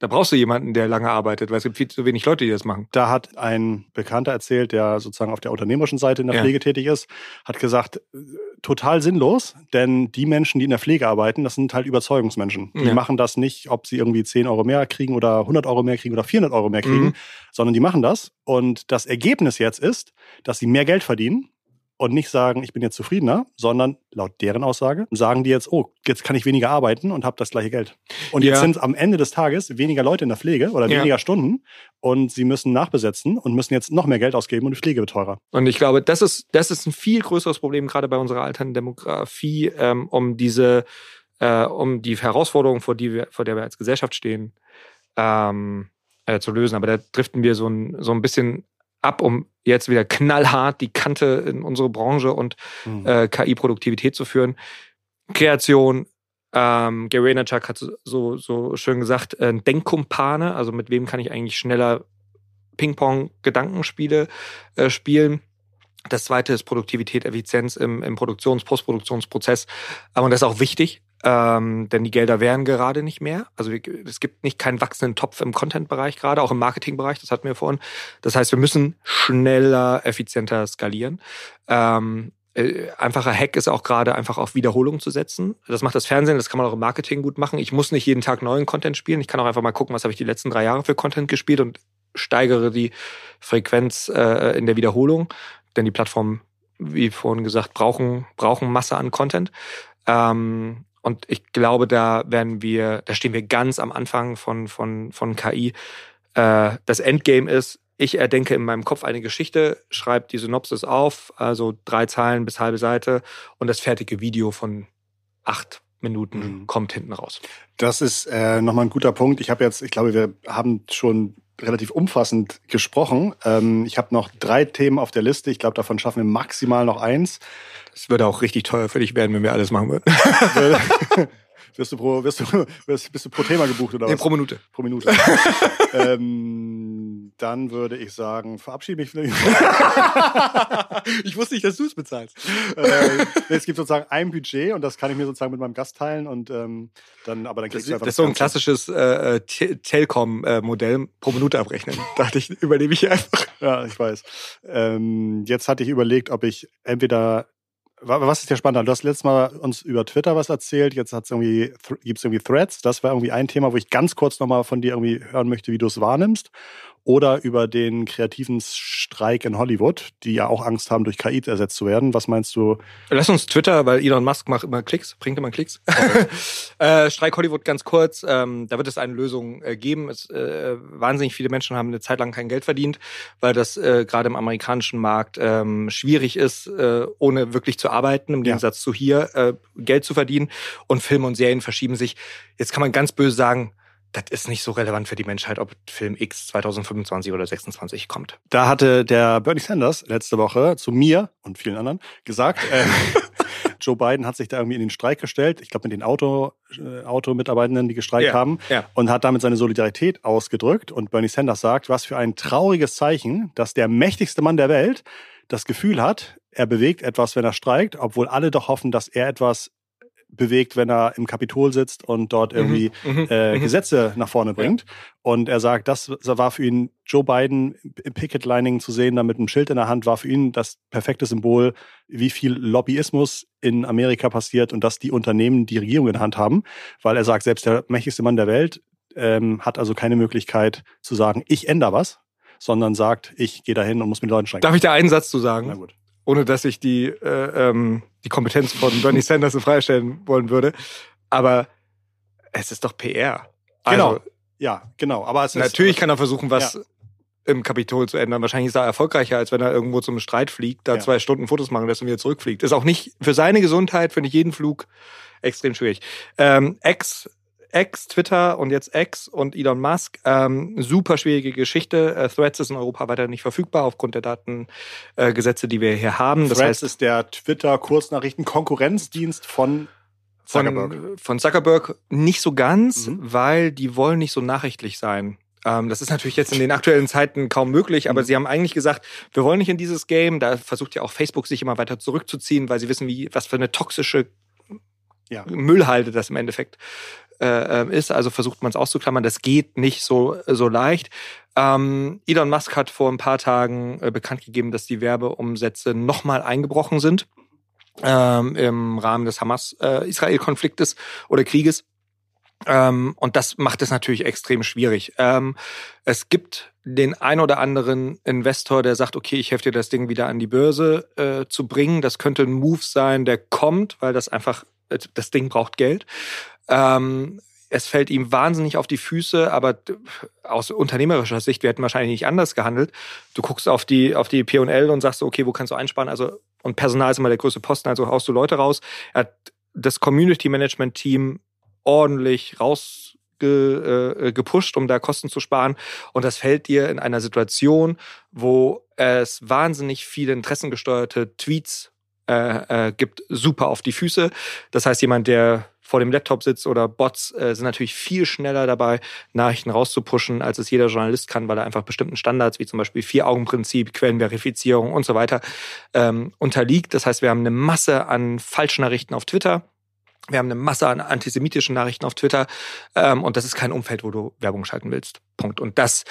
da brauchst du jemanden, der lange arbeitet, weil es gibt viel zu wenig Leute, die das machen. Da hat ein Bekannter erzählt, der sozusagen auf der unternehmerischen Seite in der Ja. Pflege tätig ist, hat gesagt, äh, total sinnlos, denn die Menschen, die in der Pflege arbeiten, das sind halt Überzeugungsmenschen. Die Ja. machen das nicht, ob sie irgendwie 10 Euro mehr kriegen oder 100 Euro mehr kriegen oder 400 Euro mehr kriegen, Mhm. sondern die machen das. Und das Ergebnis jetzt ist, dass sie mehr Geld verdienen und nicht sagen, ich bin jetzt zufriedener, sondern laut deren Aussage sagen die jetzt, oh, jetzt kann ich weniger arbeiten und habe das gleiche Geld. Und jetzt Ja. sind am Ende des Tages weniger Leute in der Pflege oder Ja. weniger Stunden und sie müssen nachbesetzen und müssen jetzt noch mehr Geld ausgeben und die Pflege wird teurer. Und ich glaube, das ist, das ist ein viel größeres Problem, gerade bei unserer alternden Demografie, ähm, um diese, äh, um die Herausforderung, vor, die wir, vor der wir als Gesellschaft stehen, ähm, äh, zu lösen. Aber da driften wir so ein, so ein bisschen ab, um jetzt wieder knallhart die Kante in unsere Branche und äh, KI-Produktivität zu führen. Kreation, ähm, Gary Vaynerchuk hat so- so, schön gesagt, äh, Denkkumpane, also mit wem kann ich eigentlich schneller Ping-Pong-Gedankenspiele äh, spielen. Das zweite ist Produktivität, Effizienz im, im Produktions-, Postproduktionsprozess. Aber das ist auch wichtig, ähm, denn die Gelder wären gerade nicht mehr. Also es gibt nicht keinen wachsenden Topf im Content-Bereich gerade, auch im Marketing-Bereich, das hatten wir vorhin. Das heißt, wir müssen schneller, effizienter skalieren. Ähm, äh, einfacher Hack ist auch gerade einfach auf Wiederholung zu setzen. Das macht das Fernsehen, das kann man auch im Marketing gut machen. Ich muss nicht jeden Tag neuen Content spielen. Ich kann auch einfach mal gucken, was habe ich die letzten drei Jahre für Content gespielt und steigere die Frequenz äh, in der Wiederholung. Denn die Plattformen, wie vorhin gesagt, brauchen, brauchen Masse an Content. Ähm, und ich glaube, da werden wir, da stehen wir ganz am Anfang von, von, von KI. Äh, das Endgame ist, ich erdenke in meinem Kopf eine Geschichte, schreibe die Synopsis auf, also drei Zeilen bis halbe Seite und das fertige Video von acht Minuten Mhm. kommt hinten raus. Das ist äh, nochmal ein guter Punkt. Ich habe jetzt, ich glaube, wir haben schon relativ umfassend gesprochen. Ähm, ich habe noch drei Themen auf der Liste. Ich glaube, davon schaffen wir maximal noch eins. Das würde auch richtig teuer für dich werden, wenn wir alles machen würden. wirst, du pro, wirst, du, wirst, bist du pro Thema gebucht oder Nee, was? pro Minute. pro Minute. ähm, dann würde ich sagen, verabschiede mich. ich wusste nicht, dass du es bezahlst. äh, es gibt sozusagen ein Budget und das kann ich mir sozusagen mit meinem Gast teilen und ähm, dann, aber dann Das, kriegst du einfach das ist so ein klassisches äh, äh, Te- Telcom-Modell pro Minute abrechnen. Dachte ich, übernehme ich einfach. Ja, ich weiß. Ähm, jetzt hatte ich überlegt, ob ich entweder was ist der spannender? Du hast letztes Mal uns über Twitter was erzählt, jetzt irgendwie, gibt es irgendwie Threads. Das war irgendwie ein Thema, wo ich ganz kurz nochmal von dir irgendwie hören möchte, wie du es wahrnimmst. Oder über den kreativen Streik in Hollywood, die ja auch Angst haben, durch KI ersetzt zu werden. Was meinst du? Lass uns Twitter, weil Elon Musk macht immer Klicks, bringt immer Klicks. äh, Streik Hollywood ganz kurz. Ähm, da wird es eine Lösung äh, geben. Es, äh, wahnsinnig viele Menschen haben eine Zeit lang kein Geld verdient, weil das äh, gerade im amerikanischen Markt ähm, schwierig ist, äh, ohne wirklich zu arbeiten, im Ja. Gegensatz zu hier äh, Geld zu verdienen. Und Filme und Serien verschieben sich. Jetzt kann man ganz böse sagen, das ist nicht so relevant für die Menschheit, ob Film X 2025 oder 26 kommt. Da hatte der Bernie Sanders letzte Woche zu mir und vielen anderen gesagt, äh, Joe Biden hat sich da irgendwie in den Streik gestellt. Ich glaube, mit den Auto, äh, Automitarbeitenden, die gestreikt Ja, haben. ja. Und hat damit seine Solidarität ausgedrückt. Und Bernie Sanders sagt, was für ein trauriges Zeichen, dass der mächtigste Mann der Welt das Gefühl hat, er bewegt etwas, wenn er streikt, obwohl alle doch hoffen, dass er etwas bewegt, wenn er im Kapitol sitzt und dort Mhm, irgendwie mhm, äh, mhm. Gesetze nach vorne bringt. Und er sagt, das war für ihn Joe Biden im Picket-Lining zu sehen, da mit einem Schild in der Hand, war für ihn das perfekte Symbol, wie viel Lobbyismus in Amerika passiert und dass die Unternehmen die Regierung in der Hand haben, weil er sagt, selbst der mächtigste Mann der Welt ähm, hat also keine Möglichkeit zu sagen, ich ändere was, sondern sagt, ich gehe dahin und muss mit Leuten streiten. Darf ich da einen Satz zu Na sagen, gut. Ohne dass ich die, äh, ähm, die Kompetenz von Bernie Sanders in Frage stellen wollen würde? Aber es ist doch PR. Genau. Also, Ja, genau. Aber es ist natürlich kann er versuchen, was Ja. im Kapitol zu ändern. Wahrscheinlich ist er erfolgreicher, als wenn er irgendwo zum Streit fliegt, da Ja. zwei Stunden Fotos machen lässt und wieder zurückfliegt. Ist auch nicht für seine Gesundheit, finde ich jeden Flug extrem schwierig. Ähm, Ex, Ex, Twitter und jetzt Ex und Elon Musk, ähm, super schwierige Geschichte. Äh, Threads ist in Europa weiter nicht verfügbar aufgrund der Datengesetze, äh, die wir hier haben. Das Threads heißt, ist der Twitter-Kurznachrichten-Konkurrenzdienst von Zuckerberg. Von, von Zuckerberg nicht so ganz, Mhm. weil die wollen nicht so nachrichtlich sein. Ähm, das ist natürlich jetzt in den aktuellen Zeiten kaum möglich, aber Mhm. sie haben eigentlich gesagt, wir wollen nicht in dieses Game. Da versucht ja auch Facebook sich immer weiter zurückzuziehen, weil sie wissen, wie was für eine toxische Ja. Müllhalde das im Endeffekt äh, ähm, ist. Also versucht man es auszuklammern. Das geht nicht so, so leicht. Ähm, Elon Musk hat vor ein paar Tagen äh, bekannt gegeben, dass die Werbeumsätze nochmal eingebrochen sind ähm, im Rahmen des Hamas-Israel-Konfliktes oder Krieges. Ähm, und das macht es natürlich extrem schwierig. Ähm, es gibt den ein oder anderen Investor, der sagt, okay, ich helfe dir das Ding wieder an die Börse äh, zu bringen. Das könnte ein Move sein, der kommt, weil das einfach, äh, das Ding braucht Geld. Ähm, es fällt ihm wahnsinnig auf die Füße, aber aus unternehmerischer Sicht, wir hätten wahrscheinlich nicht anders gehandelt. Du guckst auf die, auf die P&L und sagst, okay, wo kannst du einsparen? Also, und Personal ist immer der größte Posten, also haust du Leute raus. Er hat das Community Management Team ordentlich raus ge, äh, um da Kosten zu sparen. Und das fällt dir in einer Situation, wo es wahnsinnig viele interessengesteuerte Tweets äh, äh, gibt, super auf die Füße. Das heißt, jemand, der vor dem Laptop sitzt oder Bots äh, sind natürlich viel schneller dabei, Nachrichten rauszupushen, als es jeder Journalist kann, weil er einfach bestimmten Standards wie zum Beispiel Vier-Augen-Prinzip, Quellenverifizierung und so weiter ähm, unterliegt. Das heißt, wir haben eine Masse an Falschnachrichten auf Twitter. Wir haben eine Masse an antisemitischen Nachrichten auf Twitter ähm, und das ist kein Umfeld, wo du Werbung schalten willst. Punkt. Und das,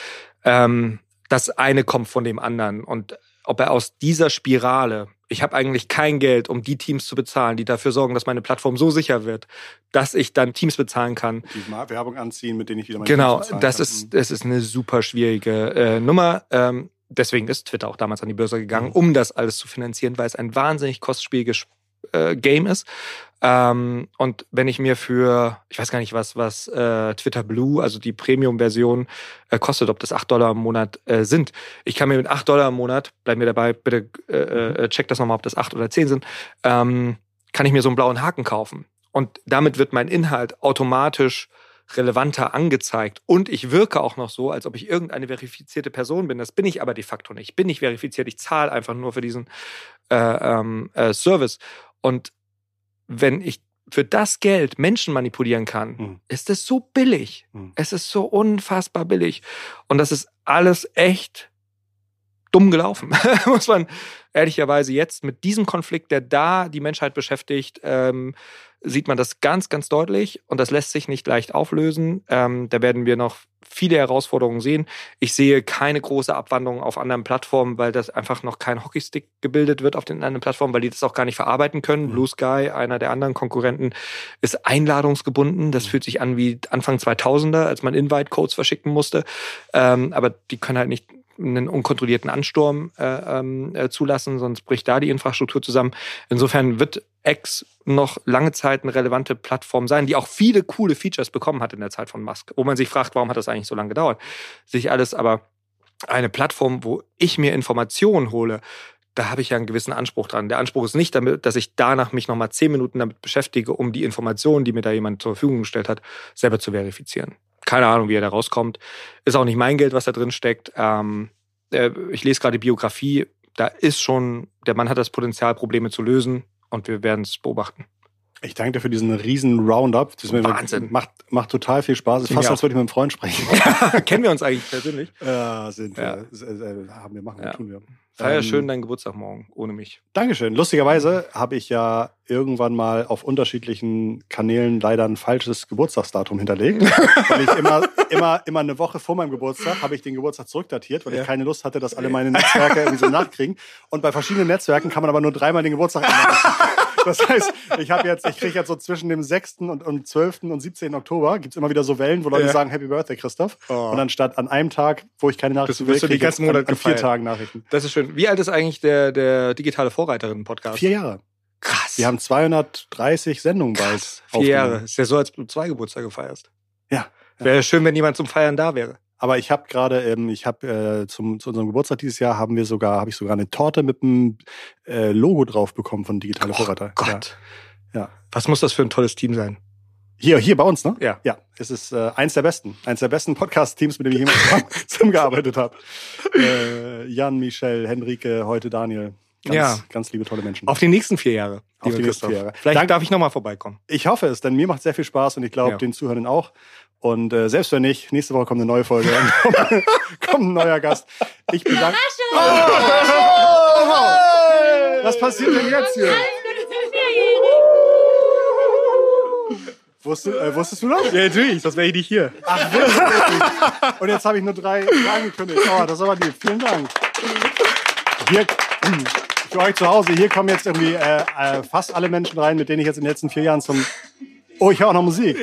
ähm, das eine kommt von dem anderen. Und ob er aus dieser Spirale, ich habe eigentlich kein Geld, um die Teams zu bezahlen, die dafür sorgen, dass meine Plattform so sicher wird, dass ich dann Teams bezahlen kann. Die Werbung anziehen, mit denen ich wieder meine Genau, Teams bezahlen das kann. ist, das ist eine super schwierige äh, Nummer. Ähm, deswegen ist Twitter auch damals an die Börse gegangen, Mhm. um das alles zu finanzieren, weil es ein wahnsinnig kostspieliges äh, Game ist. Ähm, und wenn ich mir für, ich weiß gar nicht, was, was äh, Twitter Blue, also die Premium-Version, äh, kostet, ob das 8 Dollar im Monat äh, sind. Ich kann mir mit 8 Dollar im Monat, bleib mir dabei, bitte äh, äh, check das nochmal, ob das 8 oder 10 sind, ähm, kann ich mir so einen blauen Haken kaufen. Und damit wird mein Inhalt automatisch relevanter angezeigt. Und ich wirke auch noch so, als ob ich irgendeine verifizierte Person bin. Das bin ich aber de facto nicht. Ich bin nicht verifiziert. Ich zahle einfach nur für diesen äh, ähm, äh, Service. Und wenn ich für das Geld Menschen manipulieren kann, Mhm. ist es so billig. Mhm. Es ist so unfassbar billig. Und das ist alles echt dumm gelaufen, muss man ehrlicherweise jetzt mit diesem Konflikt, der da die Menschheit beschäftigt, ähm, sieht man das ganz, ganz deutlich und das lässt sich nicht leicht auflösen. Ähm, da werden wir noch viele Herausforderungen sehen. Ich sehe keine große Abwandlung auf anderen Plattformen, weil das einfach noch kein Hockeystick gebildet wird auf den anderen Plattformen, weil die das auch gar nicht verarbeiten können. Mhm. Blue Sky, einer der anderen Konkurrenten, ist einladungsgebunden. Das Mhm. fühlt sich an wie Anfang 2000er, als man Invite-Codes verschicken musste. Ähm, aber die können halt nicht einen unkontrollierten Ansturm äh, ähm, äh, zulassen, sonst bricht da die Infrastruktur zusammen. Insofern wird X noch lange Zeit eine relevante Plattform sein, die auch viele coole Features bekommen hat in der Zeit von Musk, wo man sich fragt, warum hat das eigentlich so lange gedauert? Sich alles aber eine Plattform, wo ich mir Informationen hole, da habe ich ja einen gewissen Anspruch dran. Der Anspruch ist nicht damit, dass ich danach mich nochmal zehn Minuten damit beschäftige, um die Informationen, die mir da jemand zur Verfügung gestellt hat, selber zu verifizieren. Keine Ahnung, wie er da rauskommt. Ist auch nicht mein Geld, was da drin steckt. Ähm, äh, ich lese gerade die Biografie. Da ist schon, der Mann hat das Potenzial, Probleme zu lösen und wir werden es beobachten. Ich danke dir für diesen riesen Roundup. Das Wahnsinn. Macht, macht total viel Spaß. Ist Mir fast, als würde ich mit einem Freund sprechen. Kennen wir uns eigentlich persönlich? Ja, sind Ja. wir. Äh, äh, haben wir, machen wir, Ja. tun wir. Feier Ähm, schön deinen Geburtstag morgen, ohne mich. Dankeschön. Lustigerweise habe ich ja irgendwann mal auf unterschiedlichen Kanälen leider ein falsches Geburtstagsdatum hinterlegt. weil ich immer, immer, immer eine Woche vor meinem Geburtstag habe ich den Geburtstag zurückdatiert, weil Ja. ich keine Lust hatte, dass alle meine Netzwerke irgendwie so nachkriegen. Und bei verschiedenen Netzwerken kann man aber nur dreimal den Geburtstag ändern. Das heißt, ich habe jetzt, ich kriege jetzt so zwischen dem 6. und, und 12. und 17. Oktober gibt's immer wieder so Wellen, wo Leute Ja. sagen Happy Birthday, Christoph. Oh. Und anstatt an einem Tag, wo ich keine Nachrichten will, die krieg ich ganzen jetzt an, Monate an vier. Tagen Nachrichten. Das ist schön. Wie alt ist eigentlich der, der digitale Vorreiterinnen-Podcast? Vier Jahre. Krass. Wir haben 230 Sendungen bald. Krass. Vier aufgenommen. Jahre. Ist ja so, als du zwei Geburtstage feierst. Ja. Wäre schön, wenn jemand zum Feiern da wäre. Aber ich habe gerade, ähm, ich habe äh, zum zu unserem Geburtstag dieses Jahr haben wir sogar, habe ich sogar eine Torte mit einem äh, Logo drauf bekommen von Digitale Vorreiter. Oh Gott. Ja. ja. Was muss das für ein tolles Team sein? Hier, hier bei uns, ne? Ja. Ja. Es ist äh, eins der besten, eins der besten Podcast-Teams, mit dem ich jemals zusammen- zusammengearbeitet habe. Äh, Jan, Michel, Henrike, heute Daniel. Ganz, Ja. ganz liebe, tolle Menschen. Auf die nächsten vier Jahre. Auf die nächsten vier Jahre. Vielleicht Dank- darf ich nochmal vorbeikommen. Ich hoffe es, denn mir macht sehr viel Spaß und ich glaube Ja. den Zuhörern auch. Und äh, selbst wenn nicht, nächste Woche kommt eine neue Folge. Dann kommt, kommt ein neuer Gast. Ich bedanke. Was passiert denn jetzt hier? Wusstest, äh, wusstest du das? Ja, natürlich, das wäre ich nicht hier. Ach, wirklich? Und jetzt habe ich nur drei angekündigt. Oh, das ist aber lieb. Vielen Dank. Hier, für euch zu Hause, hier kommen jetzt irgendwie äh, äh, fast alle Menschen rein, mit denen ich jetzt in den letzten vier Jahren zum... Oh, ich höre auch noch Musik.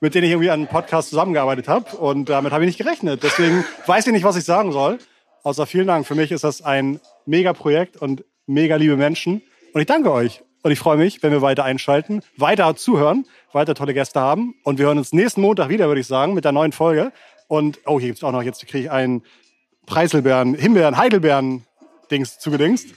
Mit denen ich irgendwie an einem Podcast zusammengearbeitet habe. Und damit habe ich nicht gerechnet. Deswegen weiß ich nicht, was ich sagen soll. Außer vielen Dank. Für mich ist das ein mega Projekt und mega liebe Menschen. Und ich danke euch. Und ich freue mich, wenn wir weiter einschalten, weiter zuhören, weiter tolle Gäste haben. Und wir hören uns nächsten Montag wieder, würde ich sagen, mit der neuen Folge. Und, oh, hier gibt's auch noch, jetzt kriege ich einen Preiselbeeren, Himbeeren, Heidelbeeren Dings zugedingst.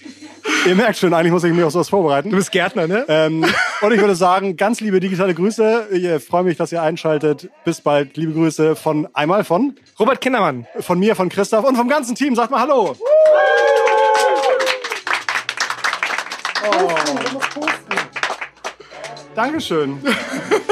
Ihr merkt schon, eigentlich muss ich mich auf sowas vorbereiten. Du bist Gärtner, ne? Ähm, und ich würde sagen, ganz liebe digitale Grüße. Ich äh, freue mich, dass ihr einschaltet. Bis bald. Liebe Grüße von einmal von, Robert Kindermann. von mir, von Christoph und vom ganzen Team. Sagt mal Hallo. Oh. Dankeschön.